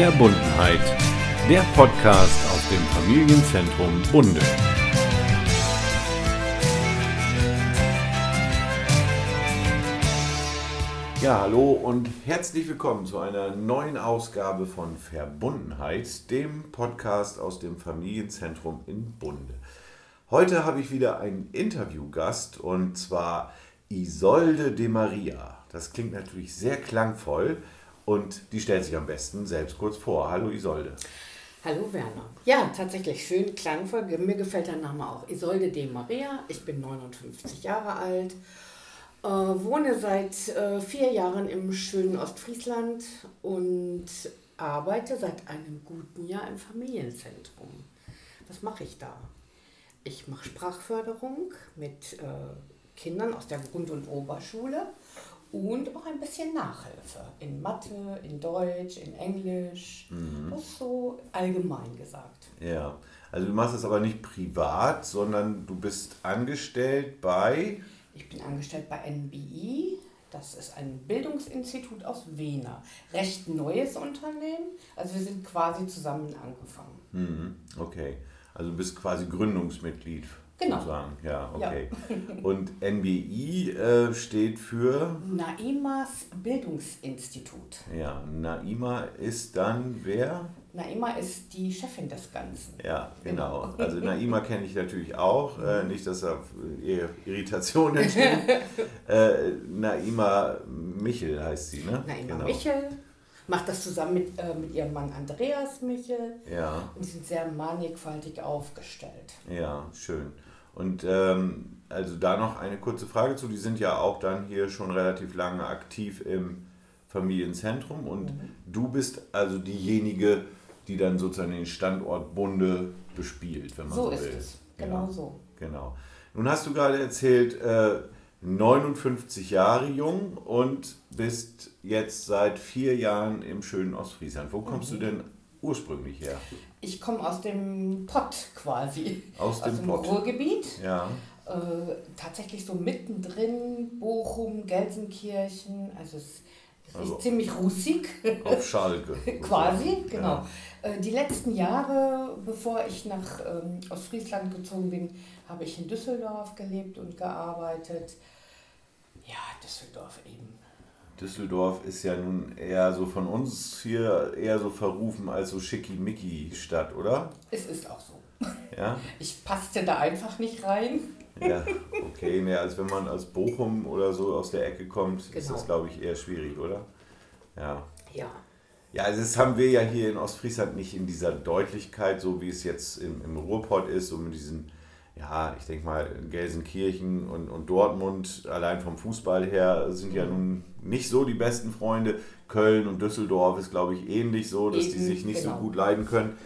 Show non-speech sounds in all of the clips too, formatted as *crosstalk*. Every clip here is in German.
Verbundenheit, der Podcast aus dem Familienzentrum Bunde. Ja, hallo und herzlich willkommen zu einer neuen Ausgabe von Verbundenheit, dem Podcast aus dem Familienzentrum in Bunde. Heute habe ich wieder einen Interviewgast und zwar Isolde de Maria. Das klingt natürlich sehr klangvoll und die stellt sich am besten selbst kurz vor. Hallo Isolde. Hallo Werner. Ja, tatsächlich schön klangvoll. Mir gefällt der Name auch. Isolde de Maria. Ich bin 59 Jahre alt äh, wohne seit äh, vier Jahren im schönen Ostfriesland und arbeite seit einem guten Jahr im Familienzentrum. Was mache ich da? Ich mache Sprachförderung mit äh, Kindern aus der Grund- und Oberschule und auch ein bisschen Nachhilfe in Mathe, in Deutsch, in Englisch. Mhm. Das ist so allgemein gesagt. Ja, also du machst es aber nicht privat, sondern du bist angestellt bei ich bin angestellt bei NBI. Das ist ein Bildungsinstitut aus Wiener. Recht neues Unternehmen. Also wir sind quasi zusammen angefangen. Mhm, okay. Also du bist quasi Gründungsmitglied. Genau. Sozusagen. Ja, okay. Ja. *laughs* Und NBI äh, steht für? Naimas Bildungsinstitut. Ja, Naima ist dann wer? Naima ist die Chefin des Ganzen. Ja, genau. genau. Also *laughs* Naima kenne ich natürlich auch. Äh, nicht, dass da Irritationen entstehen. *laughs* äh, Naima Michel heißt sie, ne? Naima genau. Michel macht das zusammen mit, äh, mit ihrem Mann Andreas Michel. Ja. Und sie sind sehr mannigfaltig aufgestellt. Ja, schön. Und ähm, also da noch eine kurze Frage zu. Die sind ja auch dann hier schon relativ lange aktiv im Familienzentrum und mhm. du bist also diejenige, die dann sozusagen den Standort Bunde bespielt, wenn man so, so ist will. Es. Genau ja, so. Genau. Nun hast du gerade erzählt, äh, 59 Jahre jung und bist jetzt seit vier Jahren im schönen Ostfriesland. Wo kommst mhm. du denn ursprünglich her? Ich komme aus dem Pott quasi. Aus dem, aus dem Pott. Ruhrgebiet. Ja. Äh, tatsächlich so mittendrin, Bochum, Gelsenkirchen. Also es also ist ziemlich russig. Auf Schalke. *laughs* Quasi, genau. Ja. Äh, die letzten Jahre, bevor ich nach ähm, Ostfriesland gezogen bin, habe ich in Düsseldorf gelebt und gearbeitet. Ja, Düsseldorf eben. Düsseldorf ist ja nun eher so von uns hier eher so verrufen als so schickimicki-Stadt, oder? Es ist auch so. Ja? Ich passte da einfach nicht rein. Ja, okay. Ne, als wenn man aus Bochum oder so aus der Ecke kommt, genau. ist das, glaube ich, eher schwierig, oder? Ja. Ja. Ja, also das haben wir ja hier in Ostfriesland nicht in dieser Deutlichkeit, so wie es jetzt im, im Ruhrpott ist, so mit diesen, ja, ich denke mal, Gelsenkirchen und, und Dortmund, allein vom Fußball her, sind ja mhm. nun nicht so die besten Freunde. Köln und Düsseldorf ist, glaube ich, ähnlich so, dass Eben, die sich nicht genau. so gut leiden können.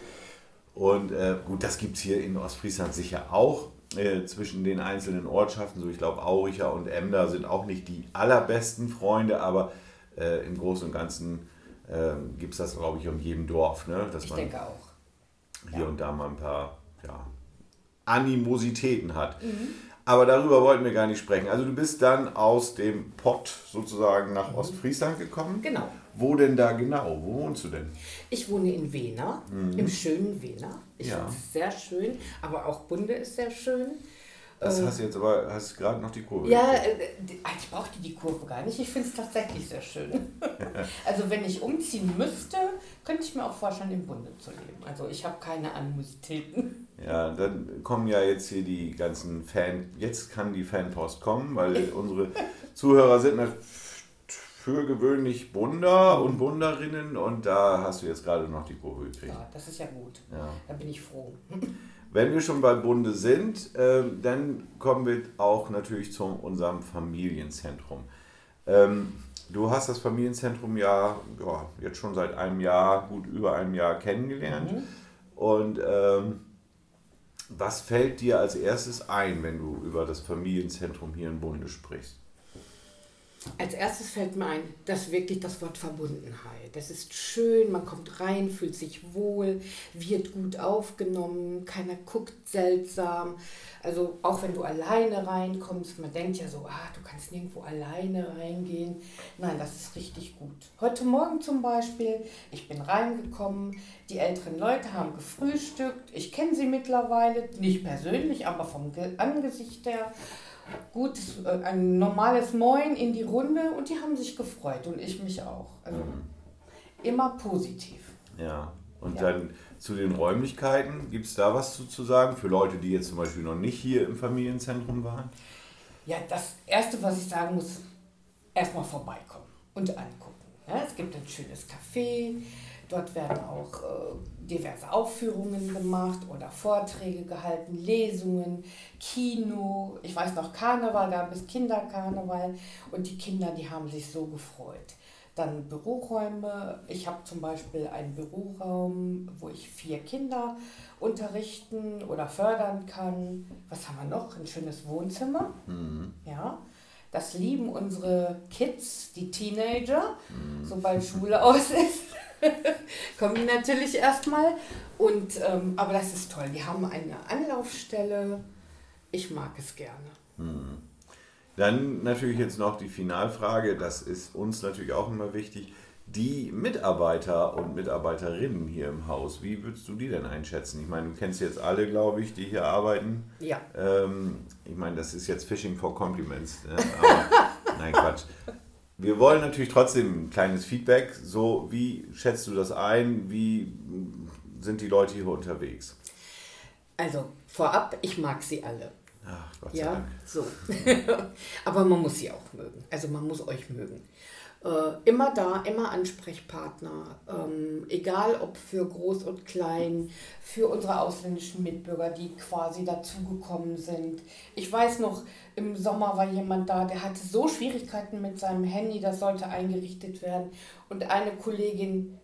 Und äh, gut, das gibt es hier in Ostfriesland sicher auch. Äh, zwischen den einzelnen Ortschaften, so ich glaube Auricher und Emder sind auch nicht die allerbesten Freunde, aber äh, im Großen und Ganzen äh, gibt es das, glaube ich, um jedem Dorf. Ne? Dass ich man denke auch. Hier ja. und da mal ein paar ja, Animositäten hat. Mhm. Aber darüber wollten wir gar nicht sprechen. Also du bist dann aus dem Pott sozusagen nach mhm. Ostfriesland gekommen. Genau. Wo denn da genau? Wo wohnst du denn? Ich wohne in Wena, mhm. im schönen Wena. Ich ja. finde es sehr schön, aber auch Bunde ist sehr schön. Das äh, hast du jetzt aber, hast gerade noch die Kurve. Ja, äh, ich brauchte die Kurve gar nicht. Ich finde es tatsächlich sehr schön. *laughs* also wenn ich umziehen müsste, könnte ich mir auch vorstellen, im Bunde zu leben. Also ich habe keine Animositäten. Ja, dann kommen ja jetzt hier die ganzen Fan, jetzt kann die Fanpost kommen, weil *laughs* unsere Zuhörer sind für gewöhnlich Bunder und Bunderinnen und da hast du jetzt gerade noch die Kurve gekriegt. Ja, das ist ja gut. Ja. Da bin ich froh. Wenn wir schon bei Bunde sind, äh, dann kommen wir auch natürlich zu unserem Familienzentrum. Ähm, du hast das Familienzentrum ja, ja, jetzt schon seit einem Jahr, gut über einem Jahr kennengelernt. Mhm. Und ähm, was fällt dir als erstes ein, wenn du über das Familienzentrum hier in Bunde sprichst? Als erstes fällt mir ein, dass wirklich das Wort Verbundenheit. Das ist schön, man kommt rein, fühlt sich wohl, wird gut aufgenommen, keiner guckt seltsam. Also auch wenn du alleine reinkommst, man denkt ja so, ah, du kannst nirgendwo alleine reingehen. Nein, das ist richtig gut. Heute Morgen zum Beispiel, ich bin reingekommen, die älteren Leute haben gefrühstückt, ich kenne sie mittlerweile, nicht persönlich, aber vom Angesicht her. Gut, äh, ein normales Moin in die Runde und die haben sich gefreut und ich mich auch. Also mhm. immer positiv. Ja, und ja. dann zu den Räumlichkeiten, gibt es da was zu, zu sagen für Leute, die jetzt zum Beispiel noch nicht hier im Familienzentrum waren? Ja, das Erste, was ich sagen muss, erstmal vorbeikommen und angucken. Ja, es gibt ein schönes Café, dort werden auch äh, diverse Aufführungen gemacht oder Vorträge gehalten, Lesungen, Kino. Ich weiß noch, Karneval gab es, Kinderkarneval und die Kinder, die haben sich so gefreut. Dann Büroräume. Ich habe zum Beispiel einen Büroraum, wo ich vier Kinder unterrichten oder fördern kann. Was haben wir noch? Ein schönes Wohnzimmer. Mhm. Ja. Das lieben unsere Kids, die Teenager, mhm. sobald Schule aus ist. *laughs* kommen die natürlich erstmal. Und, ähm, aber das ist toll. Die haben eine Anlaufstelle. Ich mag es gerne. Mhm. Dann natürlich jetzt noch die Finalfrage, das ist uns natürlich auch immer wichtig. Die Mitarbeiter und Mitarbeiterinnen hier im Haus, wie würdest du die denn einschätzen? Ich meine, du kennst jetzt alle, glaube ich, die hier arbeiten. Ja. Ähm, ich meine, das ist jetzt Fishing for Compliments. Ne? Aber, *laughs* nein, Quatsch. Wir wollen natürlich trotzdem ein kleines Feedback. So, wie schätzt du das ein? Wie sind die Leute hier unterwegs? Also, vorab, ich mag sie alle. Ach, Gott sei ja, Dank. so. *laughs* Aber man muss sie auch mögen. Also man muss euch mögen. Äh, immer da, immer Ansprechpartner, ähm, egal ob für groß und klein, für unsere ausländischen Mitbürger, die quasi dazugekommen sind. Ich weiß noch, im Sommer war jemand da, der hatte so Schwierigkeiten mit seinem Handy, das sollte eingerichtet werden. Und eine Kollegin,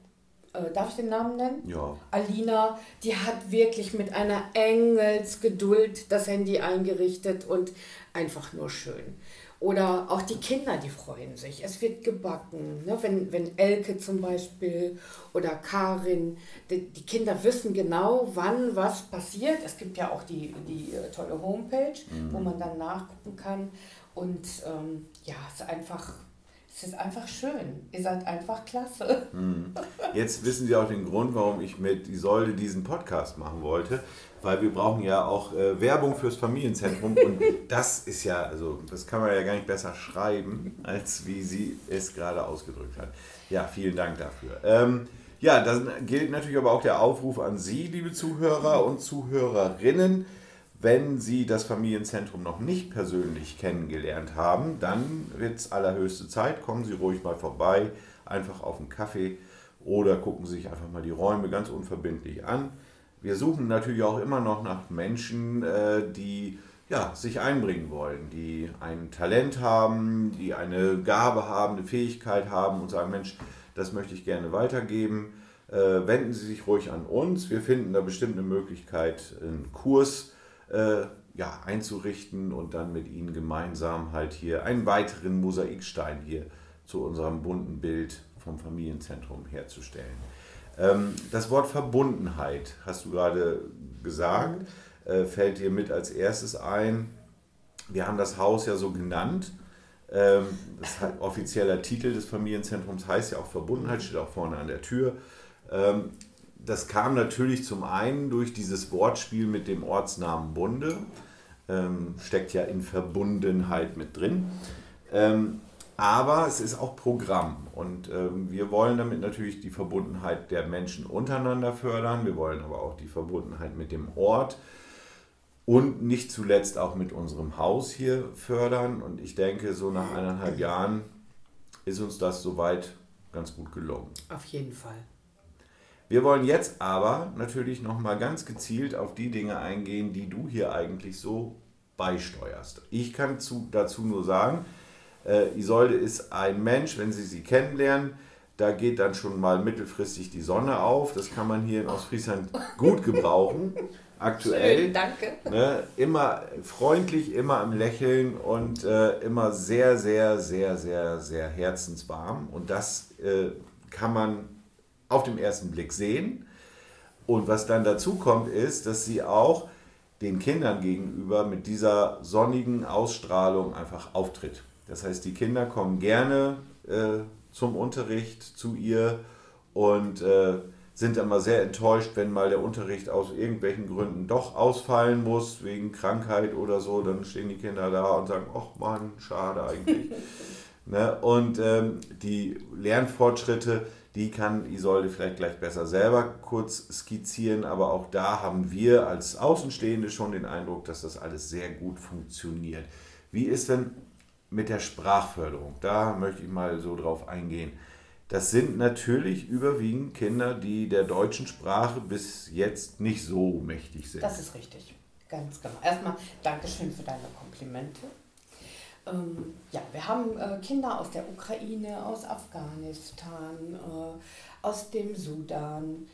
äh, darf ich den Namen nennen? Ja. Alina, die hat wirklich mit einer Engelsgeduld das Handy eingerichtet und einfach nur schön. Oder auch die Kinder, die freuen sich. Es wird gebacken. Ne? Wenn, wenn Elke zum Beispiel oder Karin, die, die, Kinder wissen genau, wann was passiert. Es gibt ja auch die, die äh, tolle Homepage, mhm. wo man dann nachgucken kann. Und ähm, ja, es ist einfach es ist einfach schön. Ihr seid einfach klasse. Mhm. Jetzt wissen Sie auch den Grund, warum ich mit Isolde diesen Podcast machen wollte, weil wir brauchen ja auch äh, Werbung fürs Familienzentrum und *laughs* das ist ja, also das kann man ja gar nicht besser schreiben, als wie sie es gerade ausgedrückt hat. Ja, vielen Dank dafür. Ähm, ja, dann gilt natürlich aber auch der Aufruf an Sie, liebe Zuhörer und Zuhörerinnen. Wenn Sie das Familienzentrum noch nicht persönlich kennengelernt haben, dann wird es allerhöchste Zeit. Kommen Sie ruhig mal vorbei, einfach auf einen Kaffee oder gucken Sie sich einfach mal die Räume ganz unverbindlich an. Wir suchen natürlich auch immer noch nach Menschen, äh, die ja, sich einbringen wollen, die ein Talent haben, die eine Gabe haben, eine Fähigkeit haben und sagen, Mensch, das möchte ich gerne weitergeben. Äh, wenden Sie sich ruhig an uns. Wir finden da bestimmt eine Möglichkeit, einen Kurs äh, ja, einzurichten und dann mit ihnen gemeinsam halt hier einen weiteren Mosaikstein hier zu unserem bunten Bild vom Familienzentrum herzustellen. Ähm, das Wort Verbundenheit hast du gerade gesagt, mhm. äh, fällt dir mit als erstes ein. Wir haben das Haus ja so genannt. Ähm, das hat, offizieller Titel des Familienzentrums heißt ja auch Verbundenheit, steht auch vorne an der Tür. Ähm, das kam natürlich zum einen durch dieses Wortspiel mit dem Ortsnamen Bunde, ähm, steckt ja in Verbundenheit mit drin. Ähm, aber es ist auch Programm und ähm, wir wollen damit natürlich die Verbundenheit der Menschen untereinander fördern. Wir wollen aber auch die Verbundenheit mit dem Ort und nicht zuletzt auch mit unserem Haus hier fördern. Und ich denke, so nach eineinhalb Jahren ist uns das soweit ganz gut gelungen. Auf jeden Fall. Wir wollen jetzt aber natürlich nochmal ganz gezielt auf die Dinge eingehen, die du hier eigentlich so beisteuerst. Ich kann zu, dazu nur sagen, äh, Isolde ist ein Mensch, wenn Sie sie kennenlernen, da geht dann schon mal mittelfristig die Sonne auf. Das kann man hier in Ostfriesland gut gebrauchen. *laughs* Aktuell. Schön, danke. Ne, immer freundlich, immer am Lächeln und äh, immer sehr, sehr, sehr, sehr, sehr herzenswarm. Und das äh, kann man auf den ersten Blick sehen. Und was dann dazu kommt, ist, dass sie auch den Kindern gegenüber mit dieser sonnigen Ausstrahlung einfach auftritt. Das heißt, die Kinder kommen gerne äh, zum Unterricht zu ihr und äh, sind immer sehr enttäuscht, wenn mal der Unterricht aus irgendwelchen Gründen doch ausfallen muss, wegen Krankheit oder so. Dann stehen die Kinder da und sagen, ach Mann, schade eigentlich. *laughs* ne? Und ähm, die Lernfortschritte, die kann Isolde vielleicht gleich besser selber kurz skizzieren, aber auch da haben wir als Außenstehende schon den Eindruck, dass das alles sehr gut funktioniert. Wie ist denn mit der Sprachförderung? Da möchte ich mal so drauf eingehen. Das sind natürlich überwiegend Kinder, die der deutschen Sprache bis jetzt nicht so mächtig sind. Das ist richtig, ganz genau. Erstmal Dankeschön für deine Komplimente. Ähm, ja, wir haben äh, Kinder aus der Ukraine, aus Afghanistan, äh, aus dem Sudan,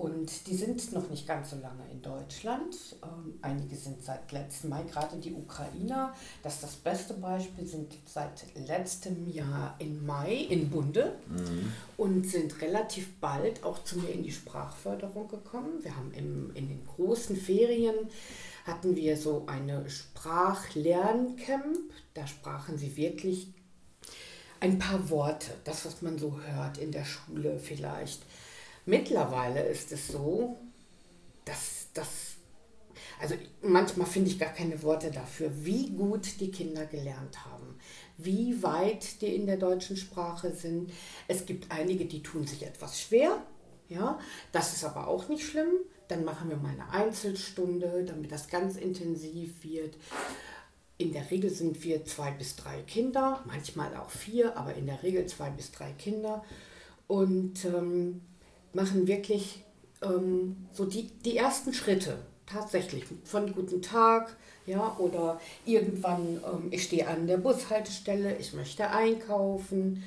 und die sind noch nicht ganz so lange in Deutschland. Ähm, einige sind seit letztem Mai, gerade die Ukrainer, das ist das beste Beispiel, sind seit letztem Jahr im Mai in Bunde mhm. und sind relativ bald auch zu mir in die Sprachförderung gekommen. Wir haben im, in den großen Ferien hatten wir so eine Sprachlerncamp. Da sprachen sie wirklich ein paar Worte, das, was man so hört in der Schule vielleicht Mittlerweile ist es so, dass das, also manchmal finde ich gar keine Worte dafür, wie gut die Kinder gelernt haben, wie weit die in der deutschen Sprache sind. Es gibt einige, die tun sich etwas schwer, ja, das ist aber auch nicht schlimm. Dann machen wir mal eine Einzelstunde, damit das ganz intensiv wird. In der Regel sind wir zwei bis drei Kinder, manchmal auch vier, aber in der Regel zwei bis drei Kinder. Und ähm, machen wirklich ähm, so die, die ersten Schritte tatsächlich von guten Tag, ja, oder irgendwann, ähm, ich stehe an der Bushaltestelle, ich möchte einkaufen.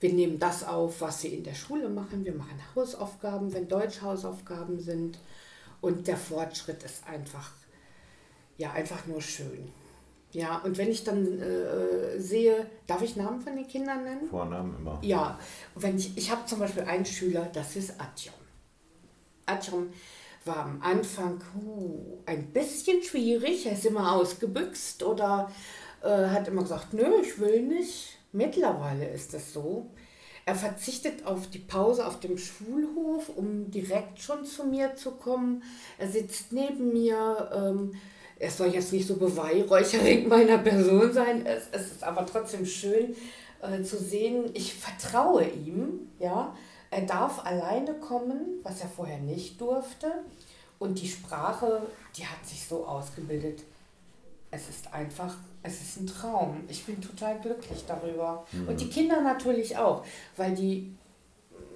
Wir nehmen das auf, was sie in der Schule machen. Wir machen Hausaufgaben, wenn Deutschhausaufgaben sind. Und der Fortschritt ist einfach, ja, einfach nur schön. Ja, und wenn ich dann äh, sehe, darf ich Namen von den Kindern nennen? Vornamen immer. Ja, wenn ich, ich habe zum Beispiel einen Schüler, das ist Atjom. Atjom war am Anfang uh, ein bisschen schwierig, er ist immer ausgebüxt oder äh, hat immer gesagt, nö, ich will nicht. Mittlerweile ist das so. Er verzichtet auf die Pause auf dem Schulhof, um direkt schon zu mir zu kommen. Er sitzt neben mir. Ähm, es soll jetzt nicht so beweihräuchernd *laughs* meiner Person sein, es, es ist aber trotzdem schön äh, zu sehen, ich vertraue ihm, ja, er darf alleine kommen, was er vorher nicht durfte und die Sprache, die hat sich so ausgebildet, es ist einfach, es ist ein Traum. Ich bin total glücklich darüber. Mhm. Und die Kinder natürlich auch, weil die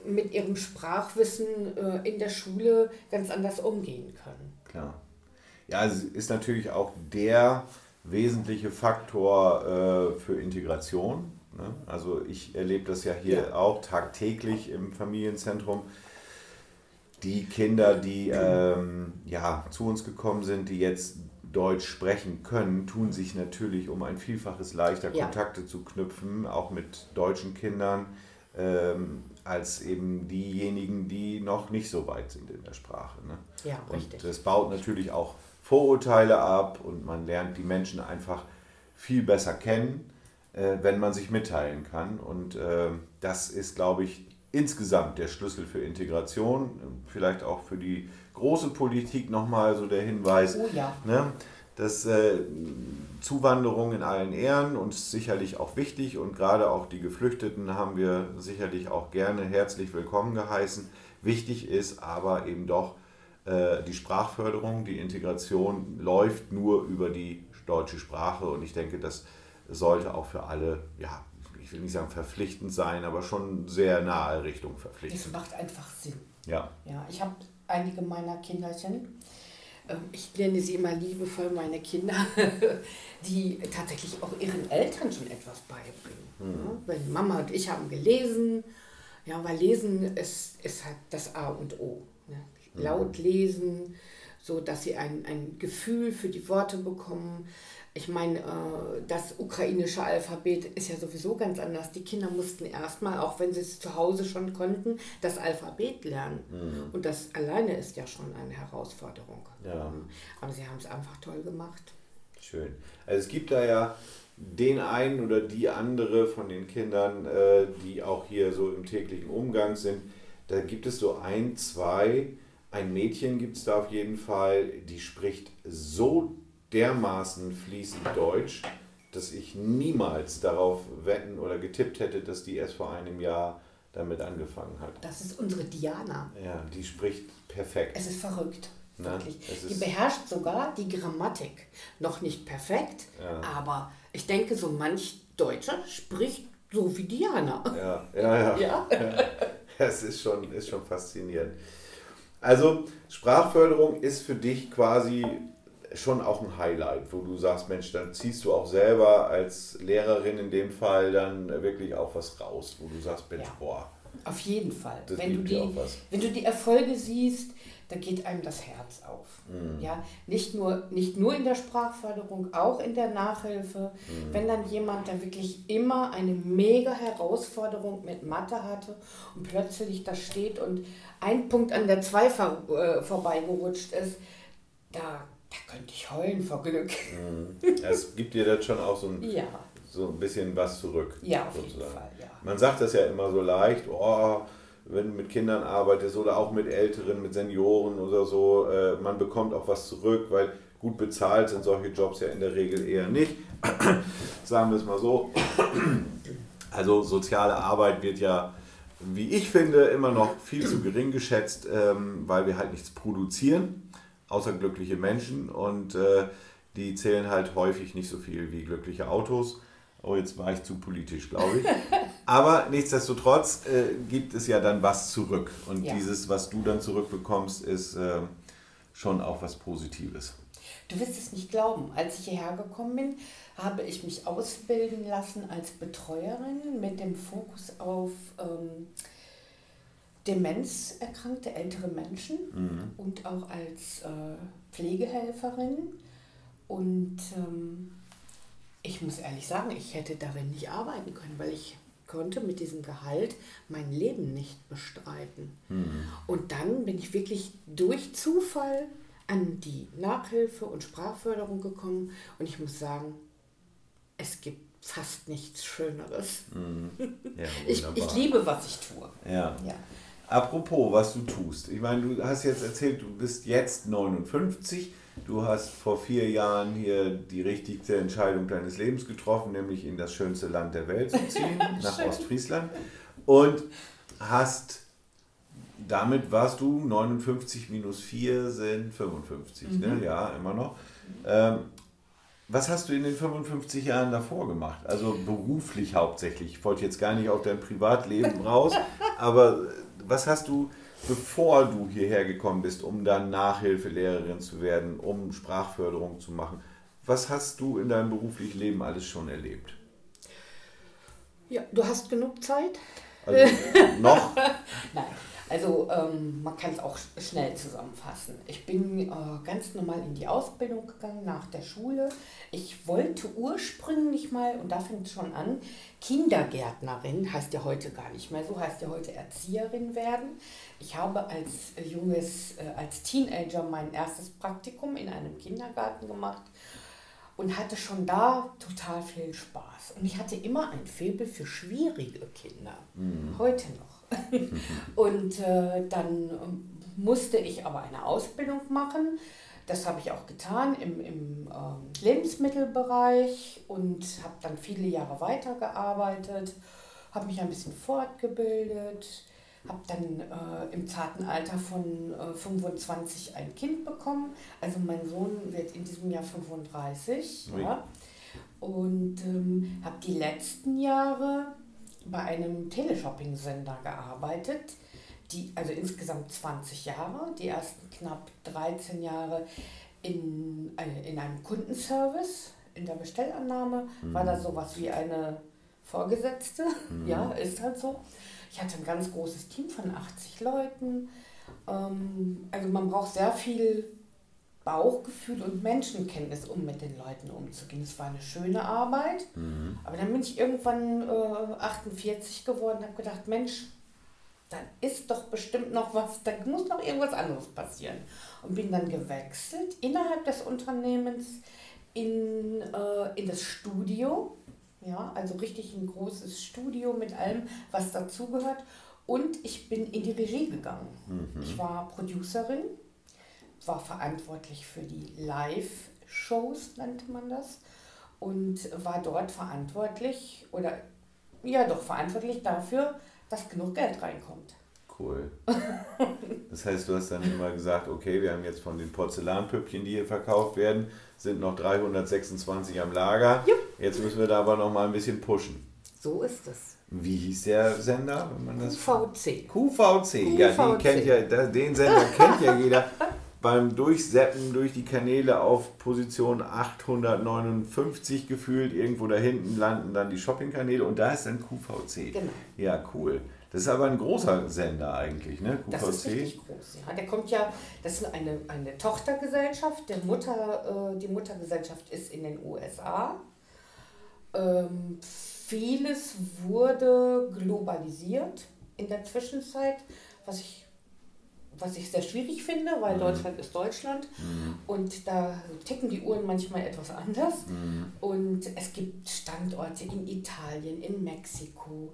mit ihrem Sprachwissen äh, in der Schule ganz anders umgehen können. Klar ja, es ist natürlich auch der wesentliche Faktor äh, für Integration. Ne? Also ich erlebe das ja hier ja. auch tagtäglich im Familienzentrum. Die Kinder, die ähm, ja, zu uns gekommen sind, die jetzt Deutsch sprechen können, tun sich natürlich um ein Vielfaches leichter, ja. Kontakte zu knüpfen, auch mit deutschen Kindern, ähm, als eben diejenigen, die noch nicht so weit sind in der Sprache. Ne? Ja, richtig. Und das baut natürlich auch Vorurteile ab und man lernt die Menschen einfach viel besser kennen, äh, wenn man sich mitteilen kann. Und äh, das ist, glaube ich, insgesamt der Schlüssel für Integration, vielleicht auch für die große Politik nochmal so der Hinweis. Oh ja. Ne, dass äh, Zuwanderung in allen Ehren und sicherlich auch wichtig und gerade auch die Geflüchteten haben wir sicherlich auch gerne herzlich willkommen geheißen. Wichtig ist aber eben doch, die Sprachförderung, die Integration läuft nur über die deutsche Sprache und ich denke, das sollte auch für alle, ja, ich will nicht sagen verpflichtend sein, aber schon sehr nahe Richtung verpflichtend. Das macht einfach Sinn. Ja. Ja, ich habe einige meiner Kinderchen, ähm, ich nenne sie immer liebevoll meine Kinder, *laughs* die tatsächlich auch ihren Eltern schon etwas beibringen. Mhm. Weil Mama und ich haben gelesen, ja, weil Lesen ist, ist halt das A und O. Ne? laut lesen, so dass sie ein, ein Gefühl für die Worte bekommen. Ich meine, äh, das ukrainische Alphabet ist ja sowieso ganz anders. Die Kinder mussten erstmal, auch wenn sie es zu Hause schon konnten, das Alphabet lernen. Mhm. Und das alleine ist ja schon eine Herausforderung. Ja. Aber sie haben es einfach toll gemacht. Schön. Also es gibt da ja den einen oder die andere von den Kindern, äh, die auch hier so im täglichen Umgang sind. Da gibt es so ein, zwei, ein Mädchen gibt es da auf jeden Fall, die spricht so dermaßen fließend Deutsch, dass ich niemals darauf wetten oder getippt hätte, dass die erst vor einem Jahr damit angefangen hat. Das ist unsere Diana. Ja, die spricht perfekt. Es ist verrückt. Ne? Wirklich. Es die beherrscht sogar die Grammatik. Noch nicht perfekt, ja. aber ich denke, so manch Deutscher spricht so wie Diana. Ja, ja, ja. *laughs* ja? ja. Es ist schon, ist schon faszinierend. Also, Sprachförderung ist für dich quasi schon auch ein Highlight, wo du sagst, Mensch, dann ziehst du auch selber als Lehrerin in dem Fall dann wirklich auch was raus, wo du sagst, Mensch, ja. boah. Auf jeden Fall. Wenn du, die, wenn du die Erfolge siehst, da geht einem das Herz auf. Mhm. Ja, nicht nur, nicht nur in der Sprachförderung, auch in der Nachhilfe. Mhm. Wenn dann jemand, der wirklich immer eine mega Herausforderung mit Mathe hatte und plötzlich da steht und ein Punkt an der 2 vor, äh, vorbeigerutscht ist, da da könnte ich heulen vor Glück. Mhm. Es gibt dir das schon auch so ein, *laughs* ja. so ein bisschen was zurück. Ja, auf sozusagen. jeden Fall. Ja. Man sagt das ja immer so leicht, oh, wenn du mit Kindern arbeitest oder auch mit Älteren, mit Senioren oder so, äh, man bekommt auch was zurück, weil gut bezahlt sind solche Jobs ja in der Regel eher nicht. *clears throat* Sagen wir es mal so. *clears throat* Also soziale Arbeit wird ja, wie ich finde, immer noch viel zu gering geschätzt, ähm, weil wir halt nichts produzieren außer glückliche Menschen und äh, die zählen halt häufig nicht so viel wie glückliche Autos. Oh, jetzt war ich zu politisch, glaube ich. Aber nichtsdestotrotz äh, gibt es ja dann was zurück. Und ja. dieses, was du dann zurückbekommst, ist äh, schon auch was Positives. Du wirst es nicht glauben. Als ich hierher gekommen bin, habe ich mich ausbilden lassen als Betreuerin mit dem Fokus auf ähm, demenzerkrankte ältere Menschen mhm. und auch als äh, Pflegehelferin. Und ähm, ich muss ehrlich sagen, ich hätte darin nicht arbeiten können, weil ich konnte mit diesem Gehalt mein Leben nicht bestreiten. Mhm. Und dann bin ich wirklich durch Zufall an die Nachhilfe und Sprachförderung gekommen und ich muss sagen, es gibt fast nichts Schöneres. Mhm. Ja, *laughs* ich, ich liebe, was ich tue. Ja. ja. Apropos, was du tust. Ich meine, du hast jetzt erzählt, du bist jetzt 59. Du hast vor vier Jahren hier die richtigste Entscheidung deines Lebens getroffen, nämlich in das schönste Land der Welt zu ziehen, *laughs* nach Ostfriesland. Und hast, damit warst du 59 minus 4 sind 55, ne? mhm. ne? ja, immer noch. Ähm, was hast du in den 55 Jahren davor gemacht? Also beruflich hauptsächlich. Ich wollte jetzt gar nicht auf dein Privatleben raus, *laughs* aber was hast du, bevor du hierher gekommen bist, um dann Nachhilfelehrerin zu werden, um Sprachförderung zu machen? Was hast du in deinem beruflichen Leben alles schon erlebt? Ja, du hast genug Zeit? Also noch? *laughs* Nein. Also ähm, man kann es auch schnell zusammenfassen. Ich bin äh, ganz normal in die Ausbildung gegangen nach der Schule. Ich wollte ursprünglich mal, und da fängt es schon an, Kindergärtnerin, heißt ja heute gar nicht mehr so, heißt ja heute Erzieherin werden. Ich habe als junges, äh, als Teenager mein erstes Praktikum in einem Kindergarten gemacht und hatte schon da total viel Spaß. Und ich hatte immer ein Faible für schwierige Kinder. Mhm. Heute noch. *laughs* und äh, dann musste ich aber eine Ausbildung machen. Das habe ich auch getan im, im äh, Lebensmittelbereich und habe dann viele Jahre weitergearbeitet, habe mich ein bisschen fortgebildet, habe dann äh, im zarten Alter von äh, 25 ein Kind bekommen. Also mein Sohn wird in diesem Jahr 35. Ja. Und ähm, habe die letzten Jahre bei einem Teleshopping-Sender gearbeitet, die, also insgesamt 20 Jahre, die ersten knapp 13 Jahre in, äh, in einem Kundenservice, in der Bestellannahme, mhm. war da sowas wie eine Vorgesetzte, mhm. ja, ist halt so. Ich hatte ein ganz großes Team von 80 Leuten. Ähm, also man braucht sehr viel Bauchgefühl und Menschenkenntnis, um mit den Leuten umzugehen. Es war eine schöne Arbeit, mhm. aber dann bin ich irgendwann äh, 48 geworden und habe gedacht, Mensch, da ist doch bestimmt noch was, da muss noch irgendwas anderes passieren. Und bin dann gewechselt innerhalb des Unternehmens in, äh, in das Studio. Ja, also richtig ein großes Studio mit allem, was dazugehört. Und ich bin in die Regie gegangen. Mhm. Ich war Producerin, war verantwortlich für die Live-Shows, nannte man das. Und war dort verantwortlich oder ja doch verantwortlich dafür, dass genug Geld reinkommt. Cool. Das heißt, du hast dann immer gesagt, okay, wir haben jetzt von den Porzellanpüppchen, die hier verkauft werden, sind noch 326 am Lager. Jupp. Jetzt müssen wir da aber noch mal ein bisschen pushen. So ist es. Wie hieß der Sender, wenn man das QVC. QVC, ja, den kennt ja, den Sender kennt ja jeder. *laughs* Beim Durchseppen durch die Kanäle auf Position 859 gefühlt, irgendwo da hinten landen dann die Shoppingkanäle und da ist dann QVC. Genau. Ja, cool. Das ist aber ein großer Sender eigentlich, ne? QVC. Das ist richtig groß, ja. Der kommt ja, das ist eine, eine Tochtergesellschaft. Der Mutter, äh, die Muttergesellschaft ist in den USA. Ähm, vieles wurde globalisiert in der Zwischenzeit, was ich, was ich sehr schwierig finde, weil mhm. Deutschland ist Deutschland mhm. und da ticken die Uhren manchmal etwas anders. Mhm. Und es gibt Standorte in Italien, in Mexiko,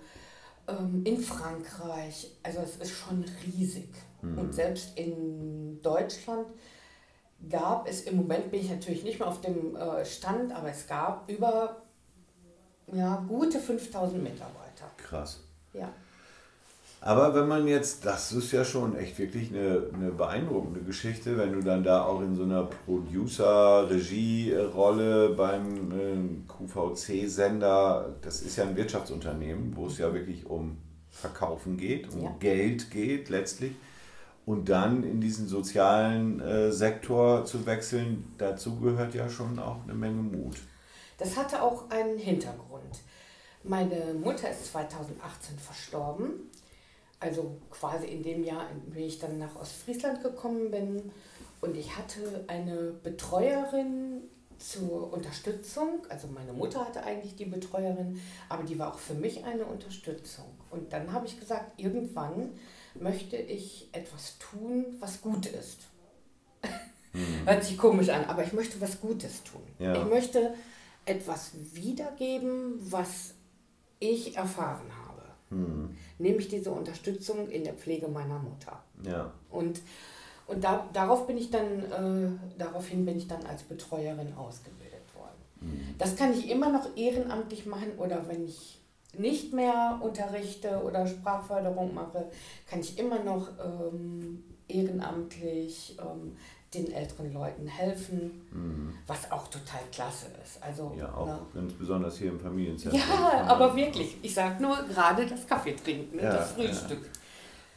ähm, in Frankreich. Also es ist schon riesig. Mhm. Und selbst in Deutschland gab es, im Moment bin ich natürlich nicht mehr auf dem äh, Stand, aber es gab über ja, gute 5000 Mitarbeiter. Krass. Ja. Aber wenn man jetzt, das ist ja schon echt wirklich eine, eine beeindruckende Geschichte, wenn du dann da auch in so einer Producer-Regie-Rolle beim äh, QVC-Sender, das ist ja ein Wirtschaftsunternehmen, wo es ja wirklich um Verkaufen geht, um ja. Geld geht letztlich. Und dann in diesen sozialen äh, Sektor zu wechseln, dazu gehört ja schon auch eine Menge Mut. Das hatte auch einen Hintergrund. Meine Mutter ist 2018 verstorben also quasi in dem Jahr, in dem ich dann nach Ostfriesland gekommen bin. Und ich hatte eine Betreuerin zur Unterstützung. Also meine Mutter hatte eigentlich die Betreuerin, aber die war auch für mich eine Unterstützung. Und dann habe ich gesagt, irgendwann möchte ich etwas tun, was gut ist. Mhm. Hört sich komisch an, aber ich möchte was Gutes tun. Ja. Ich möchte etwas wiedergeben, was ich erfahren habe. Mhm. Nämlich diese Unterstützung in der Pflege meiner Mutter. Ja. Und, und da, darauf bin ich dann, äh, daraufhin bin ich dann als Betreuerin ausgebildet worden. Mhm. Das kann ich immer noch ehrenamtlich machen oder wenn ich nicht mehr unterrichte oder Sprachförderung mache, kann ich immer noch ähm, ehrenamtlich ähm, den älteren Leuten helfen, mhm. was auch total klasse ist. Also, ja, auch na, ganz besonders hier im Familienzentrum. Ja, aber wirklich, ich sage nur gerade das Kaffee trinken, ja, das Frühstück. Ja.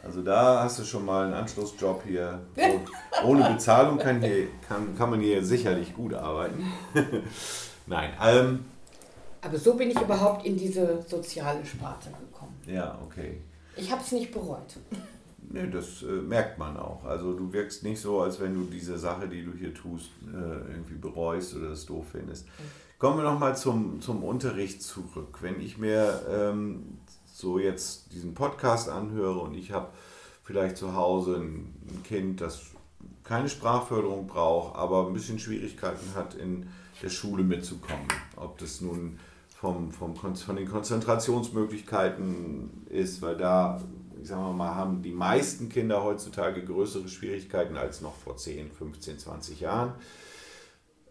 Also da hast du schon mal einen Anschlussjob hier. *laughs* ohne Bezahlung kann, hier, kann, kann man hier sicherlich gut arbeiten. *laughs* Nein. Ähm, aber so bin ich überhaupt in diese soziale Sparte gekommen. Ja, okay. Ich habe es nicht bereut. Nee, das äh, merkt man auch. Also du wirkst nicht so, als wenn du diese Sache, die du hier tust, äh, irgendwie bereust oder das doof findest. Mhm. Kommen wir nochmal zum, zum Unterricht zurück. Wenn ich mir ähm, so jetzt diesen Podcast anhöre und ich habe vielleicht zu Hause ein, ein Kind, das keine Sprachförderung braucht, aber ein bisschen Schwierigkeiten hat, in der Schule mitzukommen. Ob das nun vom, vom, von den Konzentrationsmöglichkeiten ist, weil da ich sage mal, haben die meisten Kinder heutzutage größere Schwierigkeiten als noch vor 10, 15, 20 Jahren.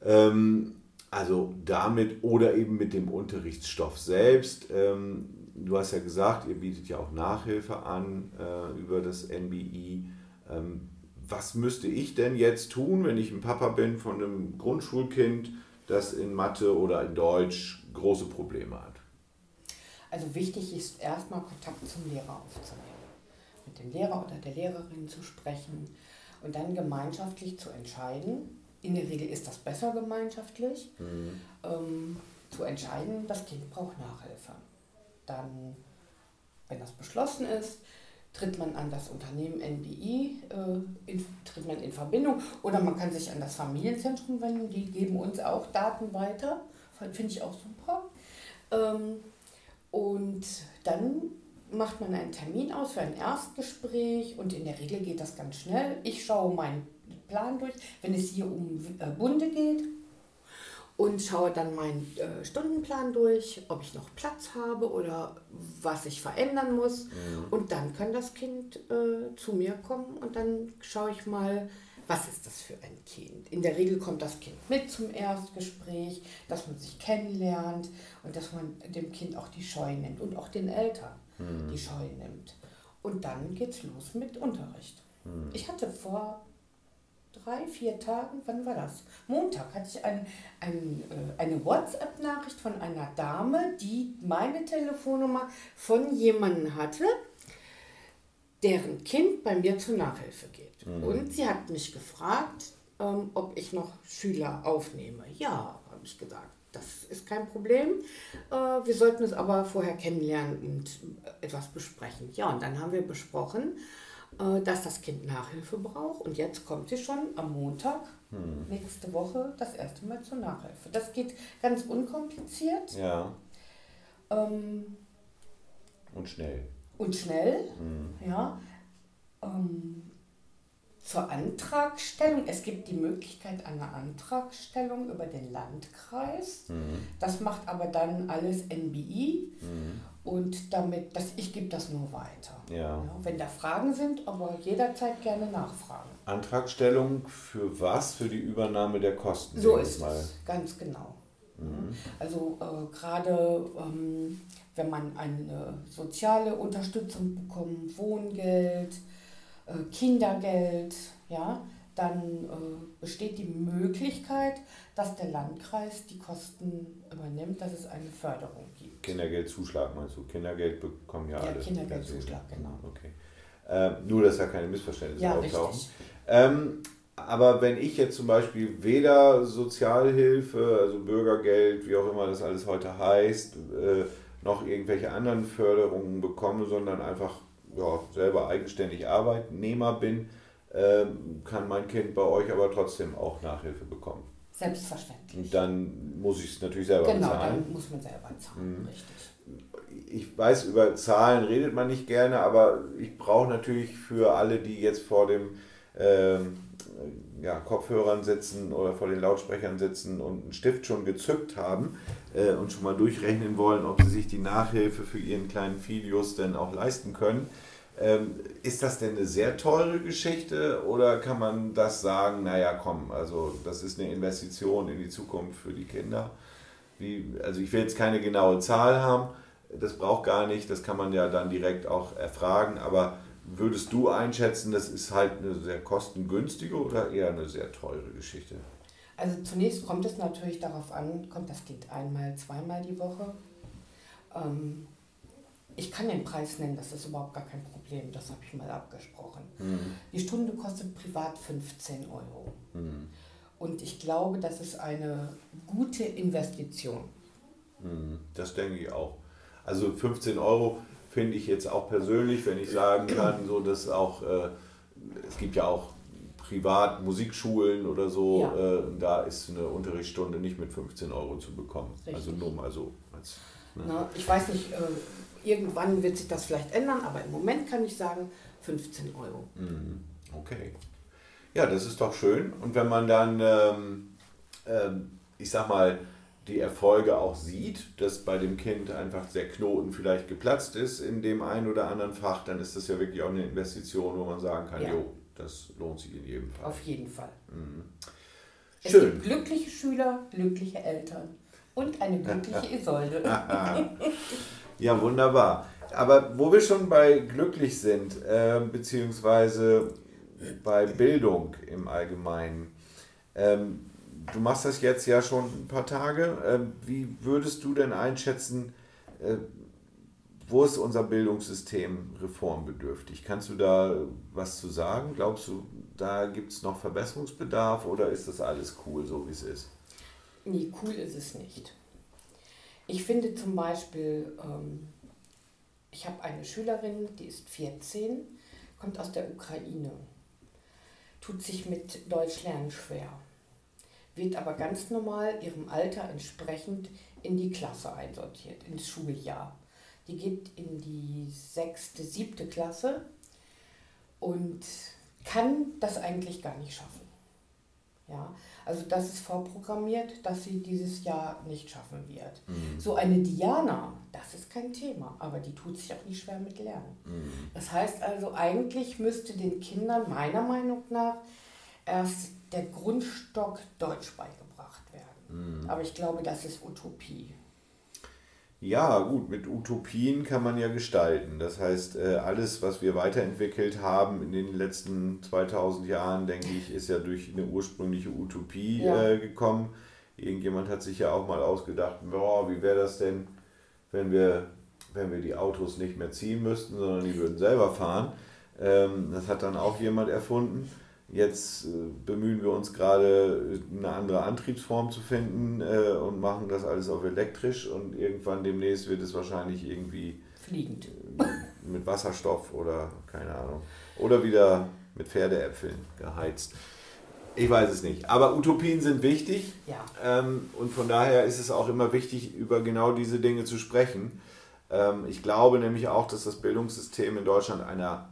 Ähm, also damit oder eben mit dem Unterrichtsstoff selbst. Ähm, du hast ja gesagt, ihr bietet ja auch Nachhilfe an äh, über das NBI. Ähm, was müsste ich denn jetzt tun, wenn ich ein Papa bin von einem Grundschulkind, das in Mathe oder in Deutsch große Probleme hat? Also wichtig ist erstmal Kontakt zum Lehrer aufzunehmen mit dem Lehrer oder der Lehrerin zu sprechen und dann gemeinschaftlich zu entscheiden. In der Regel ist das besser gemeinschaftlich, mhm. ähm, zu entscheiden, das Kind braucht Nachhilfe. Dann, wenn das beschlossen ist, tritt man an das Unternehmen NBI, äh, in, tritt man in Verbindung oder man kann sich an das Familienzentrum wenden, die geben uns auch Daten weiter, finde ich auch super. Ähm, und dann macht man einen Termin aus für ein Erstgespräch und in der Regel geht das ganz schnell. Ich schaue meinen Plan durch, wenn es hier um äh, Bunde geht. und schaue dann meinen äh, Stundenplan durch, ob ich noch Platz habe oder was ich verändern muss. Mhm. Und dann kann das Kind äh, zu mir kommen und dann schaue ich mal, was ist das für ein Kind. In der Regel kommt das Kind mit zum Erstgespräch, dass man sich kennenlernt und dass man dem Kind auch die Scheu nimmt und auch den Eltern mhm. die Scheu nimmt. Und dann geht's los mit Unterricht. Mhm. Ich hatte vor drei, vier Tagen, wann war das? Montag hatte ich ein, ein, äh, eine WhatsApp-Nachricht von einer Dame, die meine Telefonnummer von jemandem hatte, deren Kind bei mir zur Nachhilfe geht. Mhm. Und sie hat mich gefragt, ähm, ob ich noch Schüler aufnehme. Ja, habe ich gesagt. Das ist kein Problem. Äh, wir sollten es aber vorher kennenlernen und etwas besprechen. Ja, und dann haben wir besprochen, äh, dass das Kind Nachhilfe braucht. Und jetzt kommt sie schon am Montag hm. nächste Woche das erste Mal zur Nachhilfe. Das geht ganz unkompliziert. Ja. Ähm, und schnell. Und schnell, hm. ja. Ähm, zur Antragstellung. Es gibt die Möglichkeit einer Antragstellung über den Landkreis. Mhm. Das macht aber dann alles NBI. Mhm. Und damit, das, ich gebe das nur weiter. Ja. ja. Wenn da Fragen sind, aber jederzeit gerne nachfragen. Antragstellung für was? Für die Übernahme der Kosten? So ist mal. es, ganz genau. Mhm. Also äh, gerade ähm, wenn man eine soziale Unterstützung bekommt, Wohngeld, Kindergeld, ja, dann äh, besteht die Möglichkeit, dass der Landkreis die Kosten übernimmt, dass es eine Förderung gibt. Kindergeldzuschlag meinst du? Kindergeld bekommen ja, ja alle. Kindergeldzuschlag, genau. Okay. Äh, nur, dass da keine Missverständnisse ja, auftauchen. Ähm, aber wenn ich jetzt zum Beispiel weder Sozialhilfe, also Bürgergeld, wie auch immer das alles heute heißt, äh, noch irgendwelche anderen Förderungen bekomme, sondern einfach ja, selber eigenständig Arbeitnehmer bin, äh, kann mein Kind bei euch aber trotzdem auch Nachhilfe bekommen. Selbstverständlich. Und dann muss ich es natürlich selber genau, bezahlen. Genau, dann muss man selber zahlen, mhm. richtig. Ich weiß, über Zahlen redet man nicht gerne, aber ich brauche natürlich für alle, die jetzt vor dem ähm, ja, Kopfhörern sitzen oder vor den Lautsprechern sitzen und einen Stift schon gezückt haben äh, und schon mal durchrechnen wollen, ob sie sich die Nachhilfe für ihren kleinen Filius denn auch leisten können. Ähm, ist das denn eine sehr teure Geschichte oder kann man das sagen, naja, komm, also das ist eine Investition in die Zukunft für die Kinder? Wie, also ich will jetzt keine genaue Zahl haben, das braucht gar nicht, das kann man ja dann direkt auch erfragen, aber würdest du einschätzen, das ist halt eine sehr kostengünstige oder eher eine sehr teure Geschichte? Also zunächst kommt es natürlich darauf an, kommt das Kind einmal, zweimal die Woche. Ähm, ich kann den Preis nennen, das ist überhaupt gar kein Problem, das habe ich mal abgesprochen. Mhm. Die Stunde kostet privat 15 Euro. Mhm. Und ich glaube, das ist eine gute Investition. Mhm. Das denke ich auch. Also 15 Euro finde ich jetzt auch persönlich, wenn ich sagen kann, so dass auch, äh, es gibt ja auch privat Musikschulen oder so, ja. äh, da ist eine Unterrichtsstunde nicht mit 15 Euro zu bekommen. Richtig. Also nur mal so. Als, ne? Na, ich weiß nicht, äh, irgendwann wird sich das vielleicht ändern, aber im Moment kann ich sagen 15 Euro. Mhm. Okay. Ja, das ist doch schön. Und wenn man dann, ähm, ähm, ich sag mal, die Erfolge auch sieht, dass bei dem Kind einfach der Knoten vielleicht geplatzt ist in dem einen oder anderen Fach, dann ist das ja wirklich auch eine Investition, wo man sagen kann, ja. jo, das lohnt sich in jedem Fall. Auf jeden Fall. Mhm. Es Schön. gibt glückliche Schüler, glückliche Eltern und eine glückliche *laughs* Isolde. *laughs* ja, wunderbar. Aber wo wir schon bei glücklich sind, äh, beziehungsweise bei Bildung im Allgemeinen, ähm, du machst das jetzt ja schon ein paar Tage. Ähm, wie würdest du denn einschätzen, äh, wo ist unser Bildungssystem reformbedürftig? Kannst du da was zu sagen? Glaubst du, da gibt es noch Verbesserungsbedarf oder ist das alles cool, so wie es ist? Nee, cool ist es nicht. Ich finde zum Beispiel, ähm, ich habe eine Schülerin, die ist 14, kommt aus der Ukraine, tut sich mit Deutsch lernen schwer wird aber ganz normal ihrem Alter entsprechend in die Klasse einsortiert, ins Schuljahr. Die geht in die sechste, siebte Klasse und kann das eigentlich gar nicht schaffen. Ja, also das ist vorprogrammiert, dass sie dieses Jahr nicht schaffen wird. Mhm. So eine Diana, das ist kein Thema, aber die tut sich auch nicht schwer mit Lernen. Mhm. Das heißt also, eigentlich müsste den Kindern meiner Meinung nach erst der Grundstock Deutsch beigebracht werden. Mhm. Aber ich glaube, das ist Utopie. Ja, gut, mit Utopien kann man ja gestalten. Das heißt, äh, alles, was wir weiterentwickelt haben in den letzten 2000 Jahren, denke ich, ist ja durch eine ursprüngliche Utopie ja. Äh, gekommen. Irgendjemand hat sich ja auch mal ausgedacht, boah, wie wäre das denn, wenn wir, wenn wir die Autos nicht mehr ziehen müssten, sondern die würden selber fahren. Ähm, das hat dann auch jemand erfunden. Jetzt äh, bemühen wir uns gerade, eine andere Antriebsform zu finden äh, und machen das alles auf elektrisch und irgendwann demnächst wird es wahrscheinlich irgendwie fliegend mit Wasserstoff oder keine Ahnung. Oder wieder mit Pferdeäpfeln geheizt. Ich weiß es nicht. Aber Utopien sind wichtig. Ja. Ähm, und von daher ist es auch immer wichtig, über genau diese Dinge zu sprechen. Ähm, ich glaube nämlich auch, dass das Bildungssystem in Deutschland einer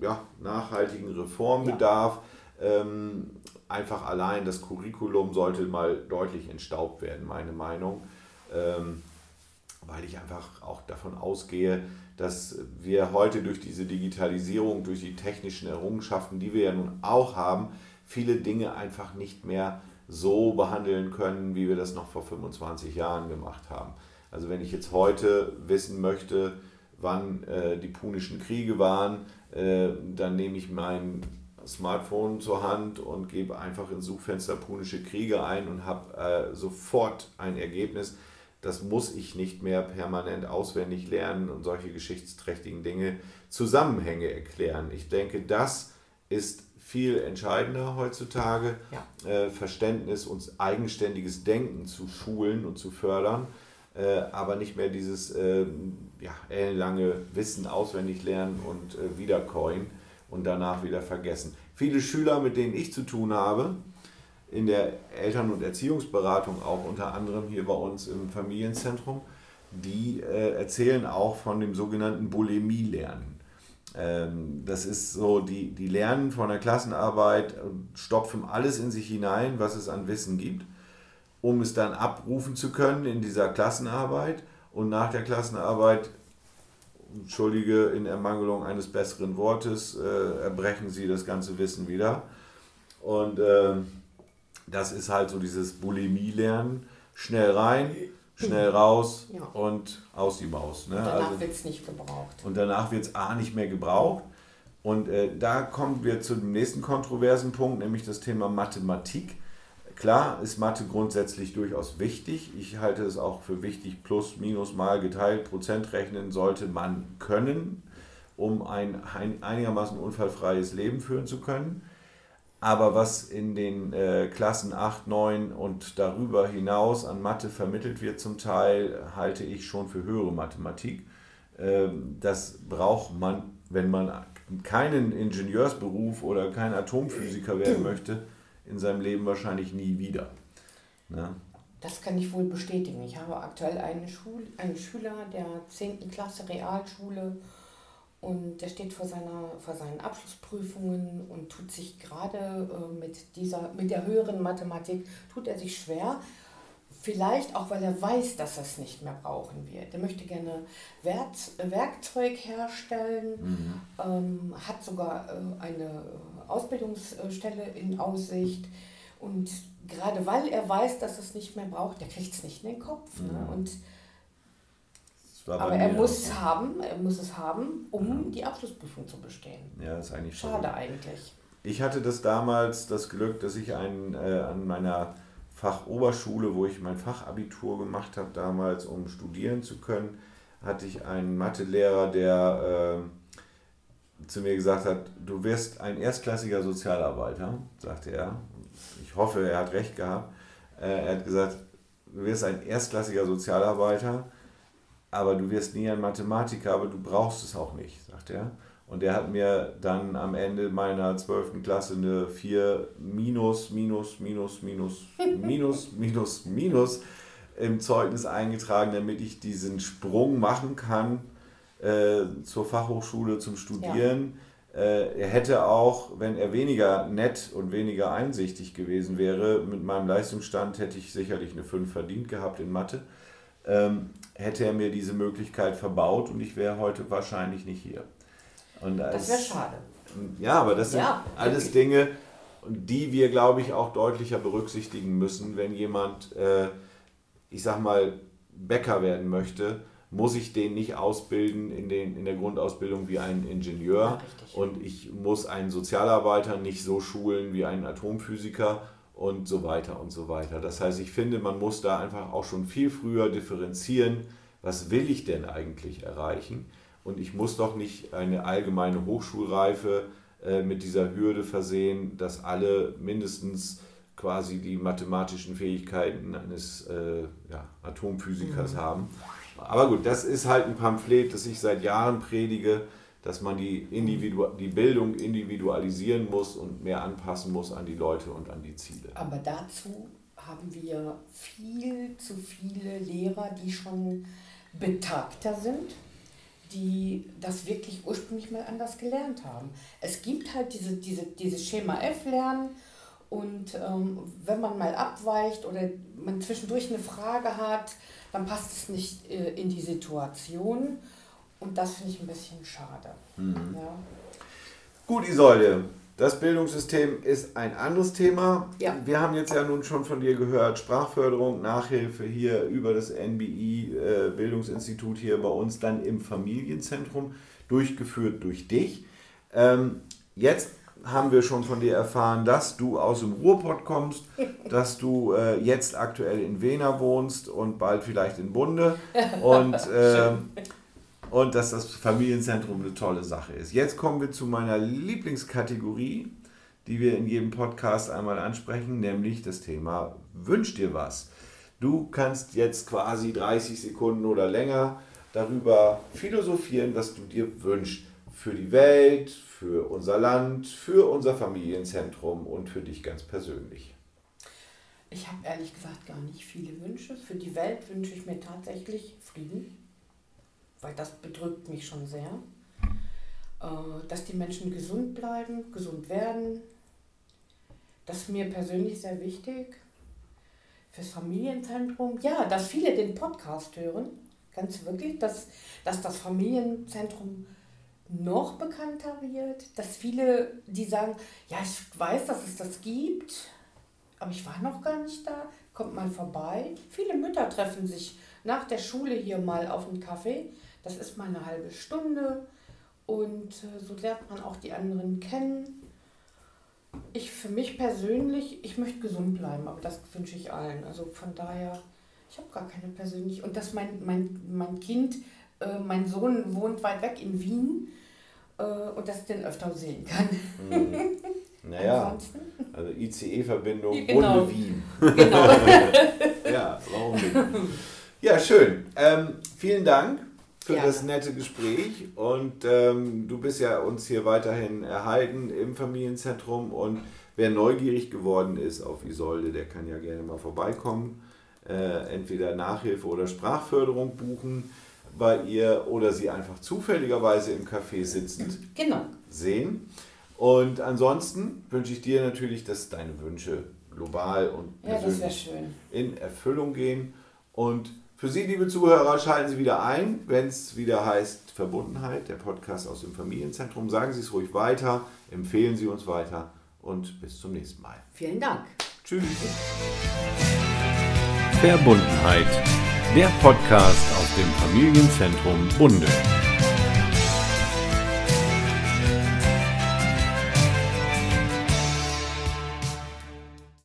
ja, nachhaltigen Reform ja. Ähm, einfach allein das Curriculum sollte mal deutlich entstaubt werden, meine Meinung. Ähm, weil ich einfach auch davon ausgehe, dass wir heute durch diese Digitalisierung, durch die technischen Errungenschaften, die wir ja nun auch haben, viele Dinge einfach nicht mehr so behandeln können, wie wir das noch vor 25 Jahren gemacht haben. Also wenn ich jetzt heute wissen möchte, wann äh, die punischen Kriege waren, äh, dann nehme ich mein Smartphone zur Hand und gebe einfach ins Suchfenster Punische Kriege ein und habe äh, sofort ein Ergebnis. Das muss ich nicht mehr permanent auswendig lernen und solche geschichtsträchtigen Dinge, Zusammenhänge erklären. Ich denke, das ist viel entscheidender heutzutage, ja. äh, Verständnis und eigenständiges Denken zu schulen und zu fördern, äh, aber nicht mehr dieses äh, ja, ellenlange Wissen auswendig lernen und äh, wiedercoin und danach wieder vergessen. Viele Schüler, mit denen ich zu tun habe, in der Eltern- und Erziehungsberatung, auch unter anderem hier bei uns im Familienzentrum, die äh, erzählen auch von dem sogenannten Bulimie-Lernen. Ähm, das ist so, die, die lernen von der Klassenarbeit, stopfen alles in sich hinein, was es an Wissen gibt, um es dann abrufen zu können in dieser Klassenarbeit. Und nach der Klassenarbeit entschuldige in Ermangelung eines besseren Wortes, äh, erbrechen sie das ganze Wissen wieder. Und äh, das ist halt so dieses Bulimie-Lernen. Schnell rein, schnell raus *laughs* ja. und aus die Maus. Ne? Und danach also, wird es nicht gebraucht. Und danach wird es A nicht mehr gebraucht. Und äh, da kommen wir zu dem nächsten kontroversen Punkt, nämlich das Thema Mathematik. Klar ist Mathe grundsätzlich durchaus wichtig. Ich halte es auch für wichtig, plus, minus, mal geteilt, Prozent rechnen sollte man können, um ein einigermaßen unfallfreies Leben führen zu können. Aber was in den äh, Klassen 8, 9 und darüber hinaus an Mathe vermittelt wird zum Teil, halte ich schon für höhere Mathematik. Ähm, das braucht man, wenn man keinen Ingenieursberuf oder kein Atomphysiker werden möchte, in seinem Leben wahrscheinlich nie wieder. Ne? Das kann ich wohl bestätigen. Ich habe aktuell einen, Schul einen Schüler der 10. Klasse Realschule und der steht vor, seiner, vor seinen Abschlussprüfungen und tut sich gerade äh, mit, dieser, mit der höheren Mathematik, tut er sich schwer. Vielleicht auch, weil er weiß, dass er es nicht mehr brauchen wird. Er möchte gerne Werk Werkzeug herstellen, mhm. ähm, hat sogar äh, eine Ausbildungsstelle in Aussicht. Und gerade weil er weiß, dass es nicht mehr braucht, der kriegt es nicht in den Kopf. Ne? Mhm. Und aber er muss es haben, er muss es haben, um ja. die Abschlussprüfung zu bestehen. Ja, ist eigentlich schade so. eigentlich. Ich hatte das damals das Glück, dass ich einen, äh, an meiner Fachoberschule, wo ich mein Fachabitur gemacht habe damals, um studieren zu können, hatte ich einen Mathelehrer, der äh, zu mir gesagt hat, du wirst ein erstklassiger Sozialarbeiter, sagte er. Ich hoffe, er hat recht gehabt. Äh, er hat gesagt, du wirst ein erstklassiger Sozialarbeiter, aber du wirst nie ein Mathematiker, aber du brauchst es auch nicht, sagt er. Und er hat mir dann am Ende meiner 12. Klasse eine 4 minus, minus, minus, minus, minus, *laughs* minus, minus im Zeugnis eingetragen, damit ich diesen Sprung machen kann äh, zur Fachhochschule zum Studieren. Äh, er hätte auch, wenn er weniger nett und weniger einsichtig gewesen wäre, mit meinem Leistungsstand hätte ich sicherlich eine 5 verdient gehabt in Mathe, ähm, hätte er mir diese Möglichkeit verbaut und ich wäre heute wahrscheinlich nicht hier. Und als, das wäre schade. Ja, aber das sind ja, alles Dinge, die wir, glaube ich, auch deutlicher berücksichtigen müssen, wenn jemand, äh, ich sag mal, Bäcker werden möchte muss ich den nicht ausbilden in, den, in der Grundausbildung wie ein Ingenieur ja, und ich muss einen Sozialarbeiter nicht so schulen wie einen Atomphysiker und so weiter und so weiter. Das heißt, ich finde, man muss da einfach auch schon viel früher differenzieren, was will ich denn eigentlich erreichen und ich muss doch nicht eine allgemeine Hochschulreife äh, mit dieser Hürde versehen, dass alle mindestens quasi die mathematischen Fähigkeiten eines äh, ja, Atomphysikers mhm. haben. Aber gut, das ist halt ein Pamphlet, das ich seit Jahren predige, dass man die, Individu die Bildung individualisieren muss und mehr anpassen muss an die Leute und an die Ziele. Aber dazu haben wir viel zu viele Lehrer, die schon betagter sind, die das wirklich ursprünglich mal anders gelernt haben. Es gibt halt diese, diese, dieses Schema F-Lernen und ähm, wenn man mal abweicht oder man zwischendurch eine Frage hat, dann passt es nicht äh, in die Situation. Und das finde ich ein bisschen schade. Mhm. Ja. Gut, Isolde, das Bildungssystem ist ein anderes Thema. Ja. Wir haben jetzt ja nun schon von dir gehört, Sprachförderung, Nachhilfe hier über das NBI äh, Bildungsinstitut hier bei uns, dann im Familienzentrum, durchgeführt durch dich. Ähm, jetzt haben wir schon von dir erfahren, dass du aus dem Ruhrpott kommst, *laughs* dass du äh, jetzt aktuell in Wena wohnst und bald vielleicht in Bunde und, *laughs* äh, und dass das Familienzentrum eine tolle Sache ist. Jetzt kommen wir zu meiner Lieblingskategorie, die wir in jedem Podcast einmal ansprechen, nämlich das Thema Wünsch dir was. Du kannst jetzt quasi 30 Sekunden oder länger darüber philosophieren, was du dir wünschst für die Welt, für unser Land, für unser Familienzentrum und für dich ganz persönlich? Ich habe ehrlich gesagt gar nicht viele Wünsche. Für die Welt wünsche ich mir tatsächlich Frieden, weil das bedrückt mich schon sehr. Äh, dass die Menschen gesund bleiben, gesund werden. Das ist mir persönlich sehr wichtig. Fürs Familienzentrum, ja, dass viele den Podcast hören, ganz wirklich, dass, dass das Familienzentrum noch bekannter wird, dass viele, die sagen, ja, ich weiß, dass es das gibt, aber ich war noch gar nicht da, kommt mal vorbei. Viele Mütter treffen sich nach der Schule hier mal auf einen Kaffee. Das ist mal eine halbe Stunde und äh, so lernt man auch die anderen kennen. Ich für mich persönlich, ich möchte gesund bleiben, aber das wünsche ich allen. Also von daher, ich habe gar keine persönliche. Und dass mein, mein, mein Kind, äh, mein Sohn wohnt weit weg in Wien äh, und dass ich den öfter sehen kann. Mhm. Naja, also ICE-Verbindung genau. Wien. Genau. *laughs* ja, warum nicht? Ja, schön. Ähm, vielen Dank für ja. das nette Gespräch und ähm, du bist ja uns hier weiterhin erhalten im Familienzentrum und wer neugierig geworden ist auf Isolde, der kann ja gerne mal vorbeikommen. Äh, entweder Nachhilfe oder Sprachförderung buchen bei ihr oder sie einfach zufälligerweise im Café sitzend genau. sehen. Und ansonsten wünsche ich dir natürlich, dass deine Wünsche global und persönlich ja, in Erfüllung gehen. Und für Sie, liebe Zuhörer, schalten Sie wieder ein, wenn es wieder heißt Verbundenheit, der Podcast aus dem Familienzentrum. Sagen Sie es ruhig weiter, empfehlen Sie uns weiter und bis zum nächsten Mal. Vielen Dank. Tschüss. Verbundenheit der Podcast aus dem Familienzentrum Bunde.